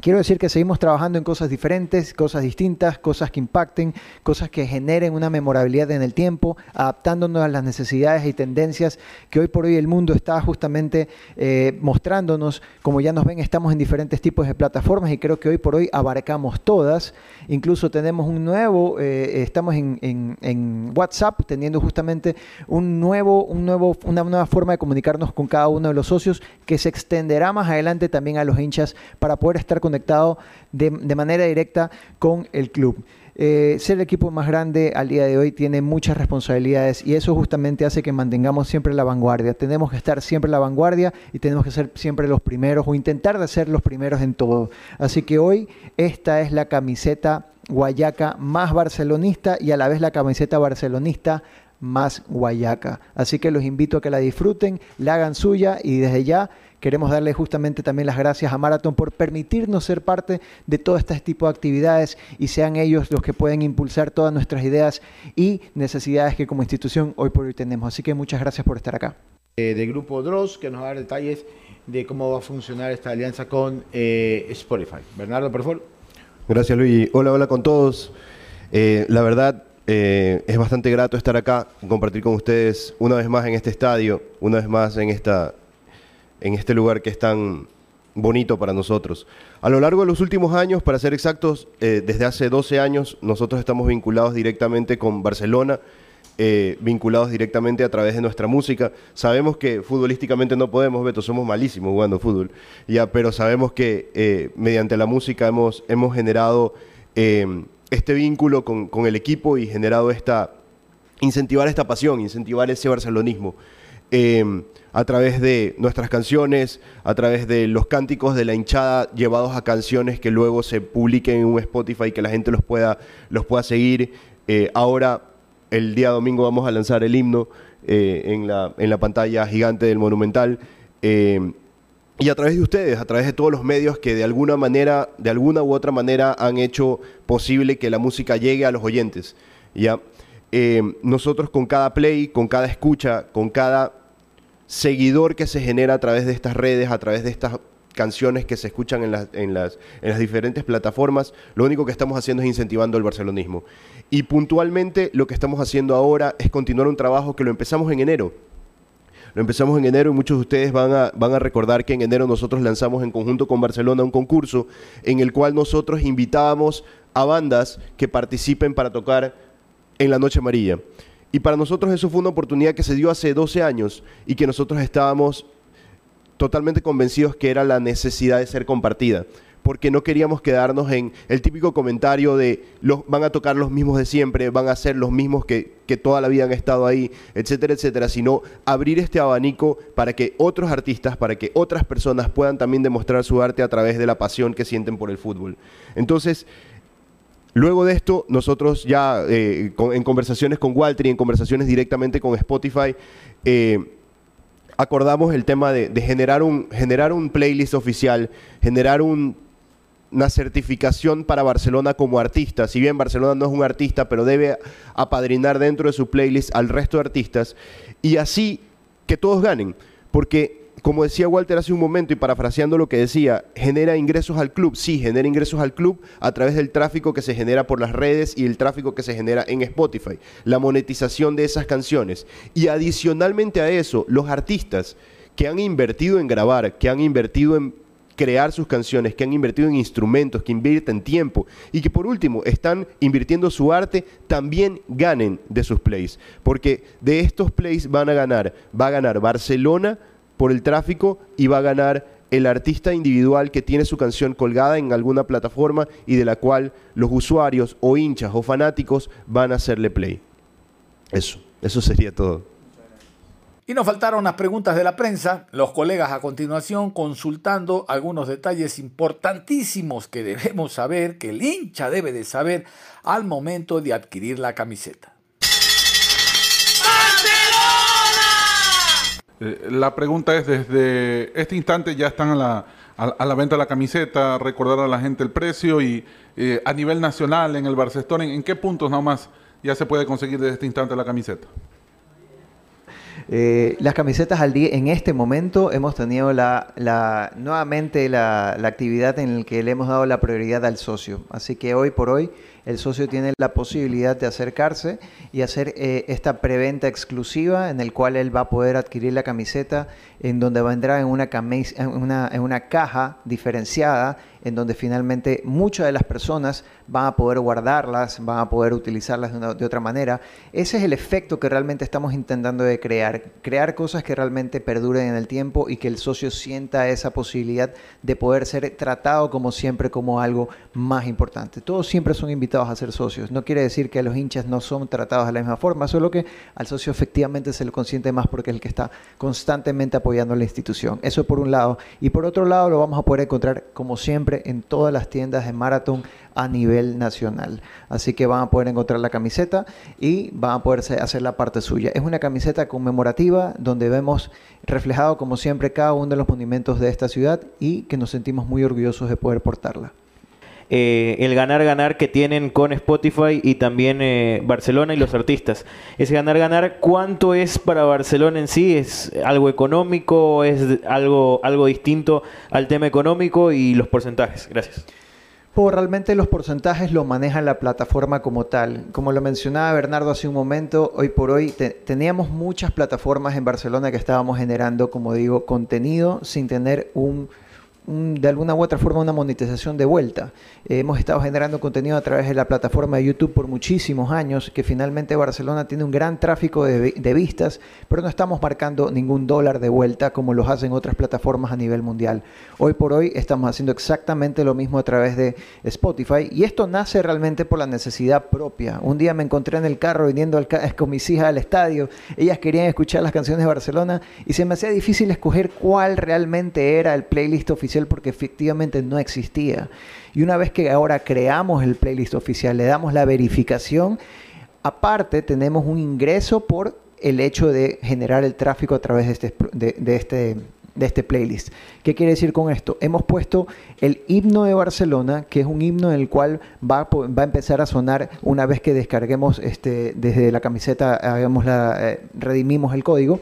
Quiero decir que seguimos trabajando en cosas diferentes, cosas distintas, cosas que impacten, cosas que generen una memorabilidad en el tiempo, adaptándonos a las necesidades y tendencias que hoy por hoy el mundo está justamente eh, mostrándonos. Como ya nos ven, estamos en diferentes tipos de plataformas y creo que hoy por hoy abarcamos todas. Incluso tenemos un nuevo, eh, estamos en, WhatsApp teniendo justamente un nuevo, un nuevo, una nueva forma de comunicarnos con cada uno de los socios que se extenderá más adelante también a los hinchas para poder estar con conectado de, manera directa con el club. Eh, ser el equipo más grande al día de hoy tiene muchas responsabilidades y eso justamente hace que mantengamos siempre la vanguardia. Tenemos que estar siempre en la vanguardia y tenemos que ser siempre los primeros o intentar de ser los primeros en todo. Así que hoy esta es la camiseta guayaca más barcelonista y a la vez la camiseta barcelonista más guayaca. Así que los invito a que la disfruten, la hagan suya y desde ya Queremos darle justamente también las gracias a Marathon por permitirnos ser parte de todo este tipo de actividades y sean ellos los que pueden impulsar todas nuestras ideas y necesidades que como institución hoy por hoy tenemos. Así que muchas gracias por estar acá. Eh, de Grupo Dross, que nos va a dar detalles de cómo va a funcionar esta alianza con eh, Spotify. Bernardo, por favor. Gracias, Luis. Hola, hola con todos. Eh, la verdad, es bastante grato estar acá, compartir con ustedes una vez más en este estadio, una vez más en esta en este lugar que es tan bonito para nosotros. A lo largo de los últimos años, para ser exactos, eh, desde hace 12 años, nosotros estamos vinculados directamente con Barcelona, eh, vinculados directamente a través de nuestra música. Sabemos que futbolísticamente no podemos, Beto, somos malísimos jugando fútbol, ya, pero sabemos que eh, mediante la música hemos, hemos generado este vínculo con, con el equipo y generado esta, incentivar esta pasión, incentivar ese barcelonismo. A través de nuestras canciones, a través de los cánticos de la hinchada llevados a canciones que luego se publiquen en un Spotify, que la gente los pueda, los pueda seguir. Eh, ahora, el día domingo, vamos a lanzar el himno eh, en, la, en, la, pantalla gigante del Monumental. Em, y a través de ustedes, a través de todos los medios que de alguna manera, de alguna u otra manera han hecho posible que la música llegue a los oyentes. ¿ya? Nosotros con cada play, con cada escucha, con cada seguidor que se genera a través de estas redes, a través de estas canciones que se escuchan en las, en las, en las diferentes plataformas, lo único que estamos haciendo es incentivando el barcelonismo. Y puntualmente lo que estamos haciendo ahora es continuar un trabajo que lo empezamos en enero. Lo empezamos en enero y muchos de ustedes van a, van a recordar que en enero nosotros lanzamos en conjunto con Barcelona un concurso en el cual nosotros invitábamos a bandas que participen para tocar en la Noche Amarilla. Y para nosotros eso fue una oportunidad que se dio hace 12 años y que nosotros estábamos totalmente convencidos que era la necesidad de ser compartida, porque no queríamos quedarnos en el típico comentario de los, van a tocar los mismos de siempre, van a ser los mismos que, que toda la vida han estado ahí, etcétera, etcétera, sino abrir este abanico para que otros artistas, para que otras personas puedan también demostrar su arte a través de la pasión que sienten por el fútbol. Entonces, Luego de esto, nosotros ya eh, en conversaciones con Walter y en conversaciones directamente con Spotify, eh, acordamos el tema de, generar, un, generar un playlist oficial, generar una certificación para Barcelona como artista. Si bien Barcelona no es un artista, pero debe apadrinar dentro de su playlist al resto de artistas. Y así que todos ganen. Porque como decía Walter hace un momento y parafraseando lo que decía, genera ingresos al club. Sí, genera ingresos al club a través del tráfico que se genera por las redes y el tráfico que se genera en Spotify, la monetización de esas canciones. Y adicionalmente a eso, los artistas que han invertido en grabar, que han invertido en crear sus canciones, que han invertido en instrumentos, que invierten tiempo y que por último están invirtiendo su arte, también ganen de sus plays. Porque de estos plays van a ganar, va a ganar Barcelona por el tráfico y va a ganar el artista individual que tiene su canción colgada en alguna plataforma y de la cual los usuarios o hinchas o fanáticos van a hacerle play. Eso, eso sería todo. Y nos faltaron las preguntas de la prensa, los colegas a continuación consultando algunos detalles importantísimos que debemos saber, que el hincha debe de saber al momento de adquirir la camiseta. Eh, la pregunta es, desde este instante ya están a la, a, la venta de la camiseta, recordar a la gente el precio y eh, a nivel nacional en el Barcestón, ¿en qué puntos nomás ya se puede conseguir desde este instante la camiseta? Eh, las camisetas al día, en este momento hemos tenido la, la nuevamente la, la, actividad en la que le hemos dado la prioridad al socio. Así que hoy por hoy el socio tiene la posibilidad de acercarse y hacer eh, esta preventa exclusiva en el cual él va a poder adquirir la camiseta en donde vendrá en una, caja diferenciada en donde finalmente muchas de las personas van a poder guardarlas, van a poder utilizarlas de, otra manera. Ese es el efecto que realmente estamos intentando de crear, crear cosas que realmente perduren en el tiempo y que el socio sienta esa posibilidad de poder ser tratado como siempre como algo más importante. Todos siempre son invitados a ser socios. No quiere decir que los hinchas no son tratados de la misma forma, solo que al socio efectivamente se lo consiente más porque es el que está constantemente apoyando la institución. Eso por un lado. Y por otro lado lo vamos a poder encontrar como siempre en todas las tiendas de Marathon a nivel nacional. Así que van a poder encontrar la camiseta y van a poder hacer la parte suya. Es una camiseta conmemorativa donde vemos reflejado como siempre cada uno de los monumentos de esta ciudad y que nos sentimos muy orgullosos de poder portarla. Eh, el ganar-ganar que tienen con Spotify y también eh, Barcelona y los artistas. Ese ganar-ganar, ¿cuánto es para Barcelona en sí? ¿Es algo económico? ¿Es algo, algo distinto al tema económico y los porcentajes? Gracias. Pues realmente los porcentajes lo maneja la plataforma como tal. Como lo mencionaba Bernardo hace un momento, hoy por hoy teníamos muchas plataformas en Barcelona que estábamos generando, como digo, contenido sin tener un de alguna u otra forma una monetización de vuelta. hemos estado generando contenido a través de la plataforma de YouTube por muchísimos años, que finalmente Barcelona tiene un gran tráfico de, vistas, pero no estamos marcando ningún dólar de vuelta como los hacen otras plataformas a nivel mundial. Hoy por hoy estamos haciendo exactamente lo mismo a través de Spotify y esto nace realmente por la necesidad propia. Un día me encontré en el carro viniendo con mis hijas al estadio, ellas querían escuchar las canciones de Barcelona y se me hacía difícil escoger cuál realmente era el playlist oficial porque efectivamente no existía. Y una vez que ahora creamos el playlist oficial, le damos la verificación, aparte tenemos un ingreso por el hecho de generar el tráfico a través de este, de, este, de este playlist. ¿Qué quiere decir con esto? Hemos puesto el himno de Barcelona, que es un himno en el cual va, va a empezar a sonar una vez que descarguemos este, desde la camiseta, hagamos la, eh, redimimos el código.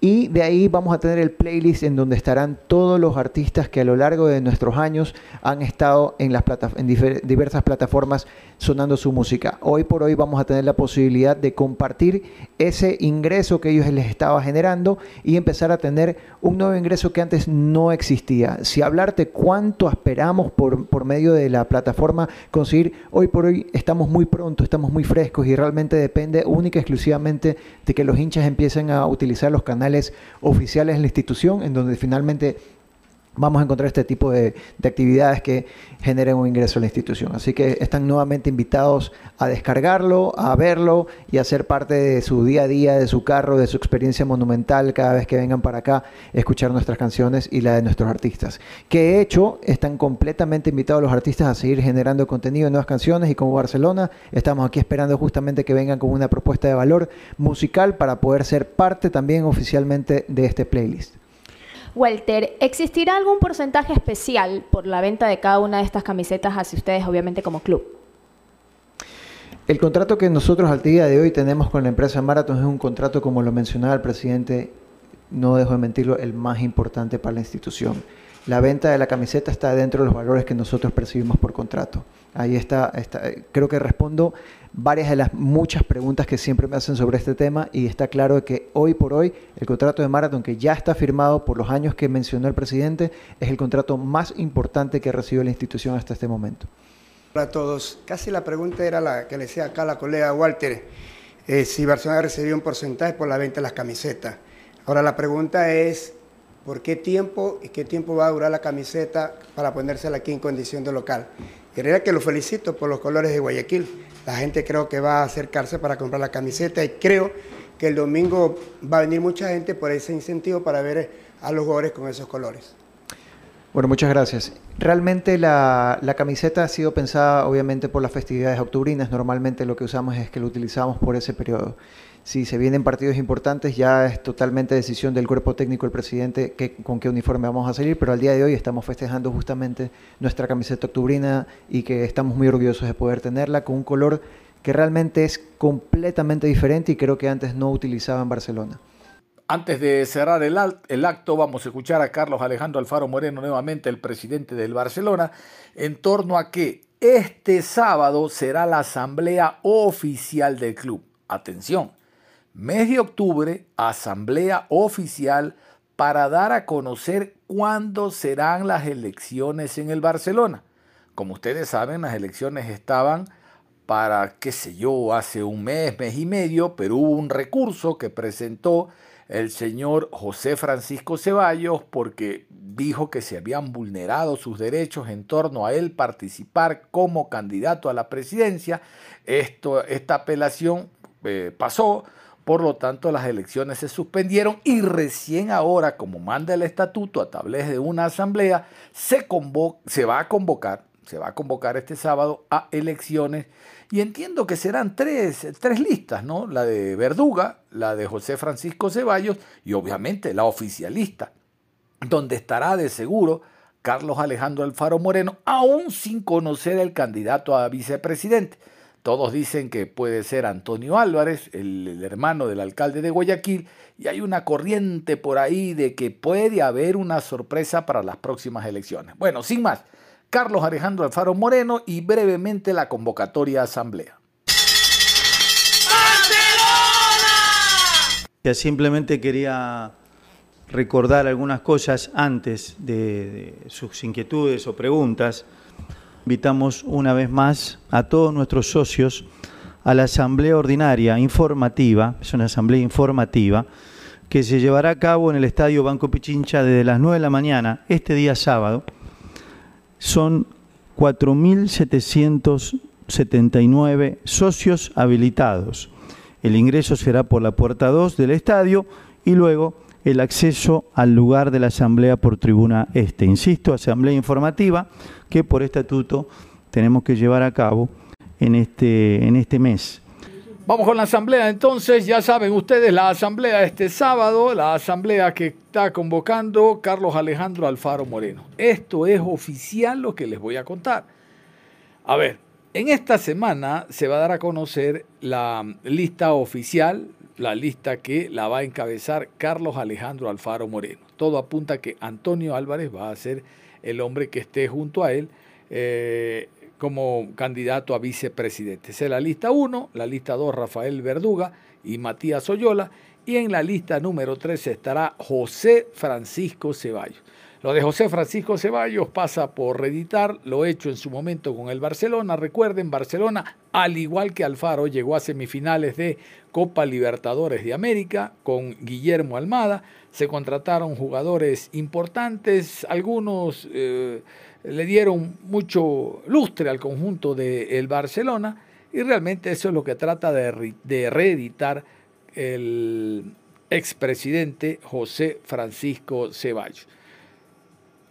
Y de ahí vamos a tener el playlist en donde estarán todos los artistas que a lo largo de nuestros años han estado en, las en diversas plataformas sonando su música. Hoy por hoy vamos a tener la posibilidad de compartir ese ingreso que ellos les estaba generando y empezar a tener un nuevo ingreso que antes no existía. Si hablarte cuánto esperamos por, por medio de la plataforma conseguir, hoy por hoy estamos muy pronto, estamos muy frescos y realmente depende única y exclusivamente de que los hinchas empiecen a utilizar los canales oficiales de la institución en donde finalmente vamos a encontrar este tipo de, actividades que generen un ingreso a la institución. Así que están nuevamente invitados a descargarlo, a verlo y a ser parte de su día a día, de su carro, de su experiencia monumental cada vez que vengan para acá, a escuchar nuestras canciones y la de nuestros artistas. Que de hecho están completamente invitados los artistas a seguir generando contenido de nuevas canciones y como Barcelona estamos aquí esperando justamente que vengan con una propuesta de valor musical para poder ser parte también oficialmente de este playlist. Walter, ¿existirá algún porcentaje especial por la venta de cada una de estas camisetas hacia ustedes, obviamente, como club? El contrato que nosotros al día de hoy tenemos con la empresa Marathon es un contrato, como lo mencionaba el presidente, no dejo de mentirlo, el más importante para la institución. La venta de la camiseta está dentro de los valores que nosotros percibimos por contrato. Ahí está, está, creo que respondo varias de las muchas preguntas que siempre me hacen sobre este tema y está claro que hoy por hoy el contrato de Marathon que ya está firmado por los años que mencionó el presidente es el contrato más importante que recibió la institución hasta este momento. Hola a todos. Casi la pregunta era la que le decía acá la colega Walter, eh, si Barcelona recibió un porcentaje por la venta de las camisetas. Ahora la pregunta es, ¿por qué tiempo y qué tiempo va a durar la camiseta para ponérsela aquí en condición de local? Y realidad que lo felicito por los colores de Guayaquil. La gente creo que va a acercarse para comprar la camiseta y creo que el domingo va a venir mucha gente por ese incentivo para ver a los jugadores con esos colores. Bueno, muchas gracias. Realmente la, la, camiseta ha sido pensada obviamente por las festividades octubrinas. Normalmente lo que usamos es que lo utilizamos por ese periodo si se vienen partidos importantes, ya es totalmente decisión del cuerpo técnico, el presidente, que, con qué uniforme vamos a salir, pero al día de hoy estamos festejando justamente nuestra camiseta octubrina y que estamos muy orgullosos de poder tenerla con un color que realmente es completamente diferente y creo que antes no utilizaba en Barcelona. Antes de cerrar el, el, acto, vamos a escuchar a Carlos Alejandro Alfaro Moreno, nuevamente el presidente del Barcelona, en torno a que este sábado será la asamblea oficial del club. Atención, mes de octubre, asamblea oficial para dar a conocer cuándo serán las elecciones en el Barcelona. Como ustedes saben, las elecciones estaban para, qué sé yo, hace un mes, mes y medio, pero hubo un recurso que presentó el señor José Francisco Ceballos porque dijo que se habían vulnerado sus derechos en torno a él participar como candidato a la presidencia. Esto, esta apelación eh, pasó, por lo tanto, las elecciones se suspendieron y recién ahora, como manda el estatuto a través de una asamblea, se, se va a convocar, se va a convocar este sábado a elecciones y entiendo que serán tres, tres listas, ¿no? La de Verduga, la de José Francisco Ceballos y obviamente la oficialista, donde estará de seguro Carlos Alejandro Alfaro Moreno, aún sin conocer el candidato a vicepresidente. Todos dicen que puede ser Antonio Álvarez, el, hermano del alcalde de Guayaquil, y hay una corriente por ahí de que puede haber una sorpresa para las próximas elecciones. Bueno, sin más, Carlos Alejandro Alfaro Moreno y brevemente la convocatoria a asamblea. Ya simplemente quería recordar algunas cosas antes de sus inquietudes o preguntas invitamos una vez más a todos nuestros socios a la asamblea ordinaria informativa, es una asamblea informativa, que se llevará a cabo en el Estadio Banco Pichincha desde las 9 de la mañana, este día sábado. Son 4.779 socios habilitados. El ingreso será por la puerta 2 del estadio y luego el acceso al lugar de la asamblea por tribuna este. Insisto, asamblea informativa que por estatuto tenemos que llevar a cabo en este, en este mes. Vamos con la asamblea entonces, ya saben ustedes, la asamblea este sábado, la asamblea que está convocando Carlos Alejandro Alfaro Moreno. Esto es oficial lo que les voy a contar. A ver, en esta semana se va a dar a conocer la lista oficial la lista que la va a encabezar Carlos Alejandro Alfaro Moreno. Todo apunta que Antonio Álvarez va a ser el hombre que esté junto a él eh, como candidato a vicepresidente. Esa es la lista 1, la lista 2 Rafael Verduga y Matías Oyola y en la lista número 3 estará José Francisco Ceballos. Lo de José Francisco Ceballos pasa por reeditar lo hecho en su momento con el Barcelona. Recuerden, Barcelona, al igual que Alfaro, llegó a semifinales de Copa Libertadores de América con Guillermo Almada. Se contrataron jugadores importantes, algunos eh, le dieron mucho lustre al conjunto del Barcelona y realmente eso es lo que trata de, de reeditar el expresidente José Francisco Ceballos.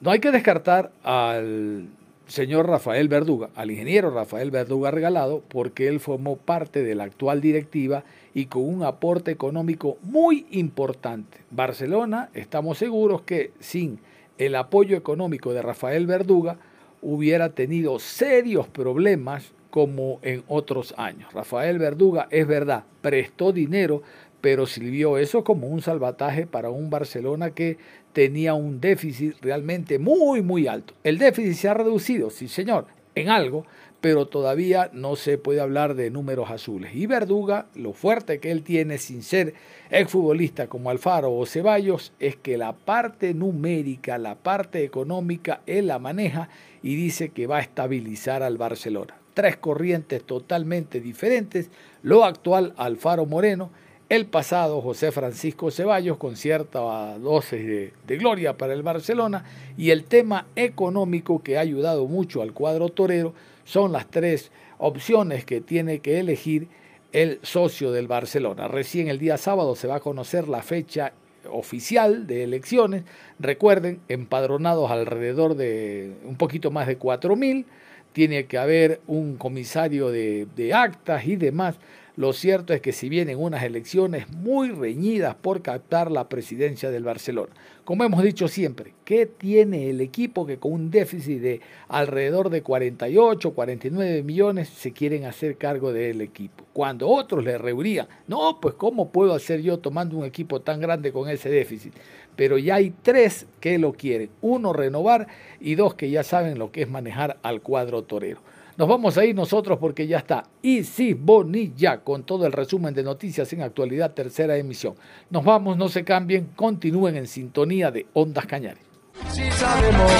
No hay que descartar al señor Rafael Verduga, al ingeniero Rafael Verduga Regalado, porque él formó parte de la actual directiva y con un aporte económico muy importante. Barcelona, estamos seguros que sin el apoyo económico de Rafael Verduga hubiera tenido serios problemas como en otros años. Rafael Verduga, es verdad, prestó dinero, pero sirvió eso como un salvataje para un Barcelona que tenía un déficit realmente muy, muy alto. El déficit se ha reducido, sí señor, en algo, pero todavía no se puede hablar de números azules. Y Verduga, lo fuerte que él tiene sin ser exfutbolista como Alfaro o Ceballos, es que la parte numérica, la parte económica, él la maneja y dice que va a estabilizar al Barcelona. Tres corrientes totalmente diferentes, lo actual Alfaro Moreno, el pasado José Francisco Ceballos con cierta dosis de, de, gloria para el Barcelona y el tema económico que ha ayudado mucho al cuadro torero son las tres opciones que tiene que elegir el socio del Barcelona. Recién el día sábado se va a conocer la fecha oficial de elecciones. Recuerden, empadronados alrededor de un poquito más de 4.000. Tiene que haber un comisario de, de actas y demás. Lo cierto es que si vienen unas elecciones muy reñidas por captar la presidencia del Barcelona. Como hemos dicho siempre, ¿qué tiene el equipo que con un déficit de alrededor de 48, 49 millones se quieren hacer cargo del equipo? Cuando otros le reirían, no, pues ¿cómo puedo hacer yo tomando un equipo tan grande con ese déficit? Pero ya hay tres que lo quieren. Uno, renovar y dos que ya saben lo que es manejar al cuadro torero. Nos vamos a ir nosotros porque ya está Easy Bonilla con todo el resumen de noticias en actualidad, tercera emisión. Nos vamos, no se cambien, continúen en sintonía de Ondas Cañares. Si sabemos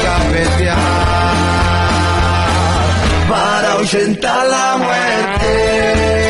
para la muerte.